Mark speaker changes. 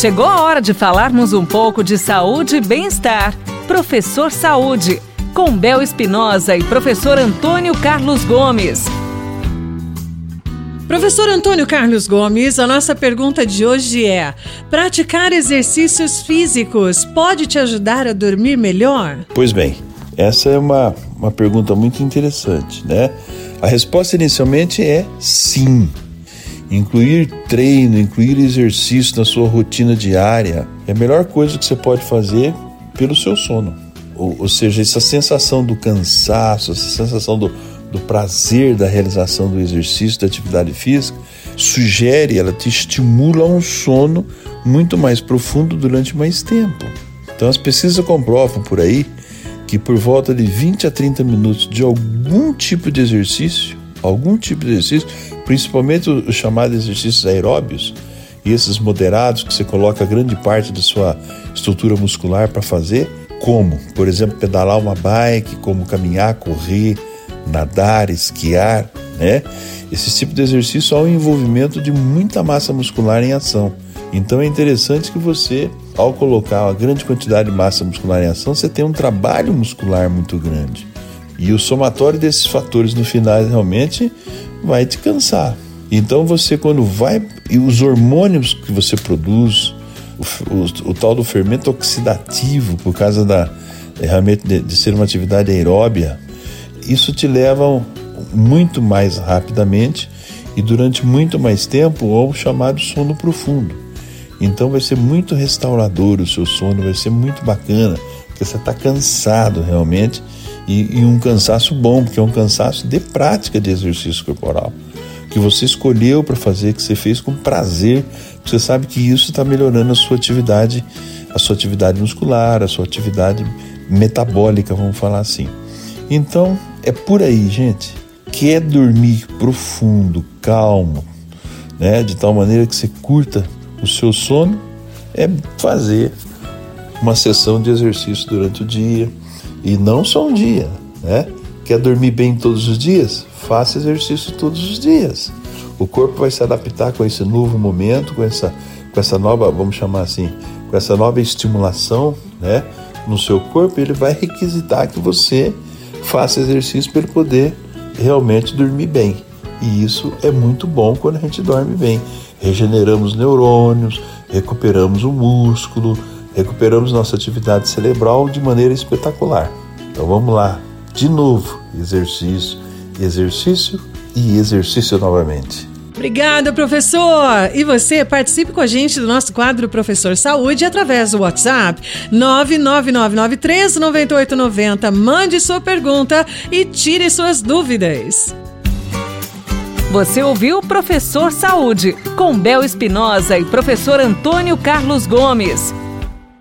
Speaker 1: Chegou a hora de falarmos um pouco de saúde e bem-estar. Professor Saúde, com Bel Espinosa e professor Antônio Carlos Gomes.
Speaker 2: Professor Antônio Carlos Gomes, a nossa pergunta de hoje é: praticar exercícios físicos pode te ajudar a dormir melhor?
Speaker 3: Pois bem, essa é uma, uma pergunta muito interessante, né? A resposta inicialmente é sim. Incluir treino, incluir exercício na sua rotina diária é a melhor coisa que você pode fazer pelo seu sono. Ou, ou seja, essa sensação do cansaço, essa sensação do, do prazer da realização do exercício, da atividade física, sugere, ela te estimula a um sono muito mais profundo durante mais tempo. Então as pesquisas comprovam por aí que por volta de 20 a 30 minutos de algum tipo de exercício, algum tipo de exercício, principalmente os chamados exercícios aeróbios, e esses moderados que você coloca grande parte da sua estrutura muscular para fazer, como, por exemplo, pedalar uma bike, como caminhar, correr, nadar, esquiar, né? Esse tipo de exercício há um envolvimento de muita massa muscular em ação. Então é interessante que você, ao colocar uma grande quantidade de massa muscular em ação, você tem um trabalho muscular muito grande. E o somatório desses fatores no final realmente vai te cansar. Então você quando vai e os hormônios que você produz, o, o, o tal do fermento oxidativo por causa da realmente de, de ser uma atividade aeróbia, isso te leva muito mais rapidamente e durante muito mais tempo ao chamado sono profundo. Então vai ser muito restaurador o seu sono, vai ser muito bacana, porque você está cansado realmente e, e, um cansaço bom, porque é um cansaço de prática de exercício corporal que você escolheu para fazer, que você fez com prazer, você sabe que isso está melhorando a sua atividade, a sua atividade muscular, a sua atividade metabólica, vamos falar assim. Então, é por aí, gente. Quer dormir profundo, calmo, né, de tal maneira que você curta o seu sono, é fazer uma sessão de exercício durante o dia e não só um dia, né? Quer dormir bem todos os dias? Faça exercício todos os dias. O corpo vai se adaptar com esse novo momento, com essa, com essa nova, vamos chamar assim, com essa nova estimulação, né? No seu corpo, ele vai requisitar que você faça exercício para ele poder realmente dormir bem. E isso é muito bom quando a gente dorme bem. Regeneramos neurônios, recuperamos o músculo, recuperamos nossa atividade cerebral de maneira espetacular. Então vamos lá, de novo, exercício, exercício e exercício novamente.
Speaker 2: Obrigada, professor! E você participe com a gente do nosso quadro Professor Saúde através do WhatsApp 999939890. Mande sua pergunta e tire suas dúvidas.
Speaker 1: Você ouviu Professor Saúde com Bel Espinosa e professor Antônio Carlos Gomes.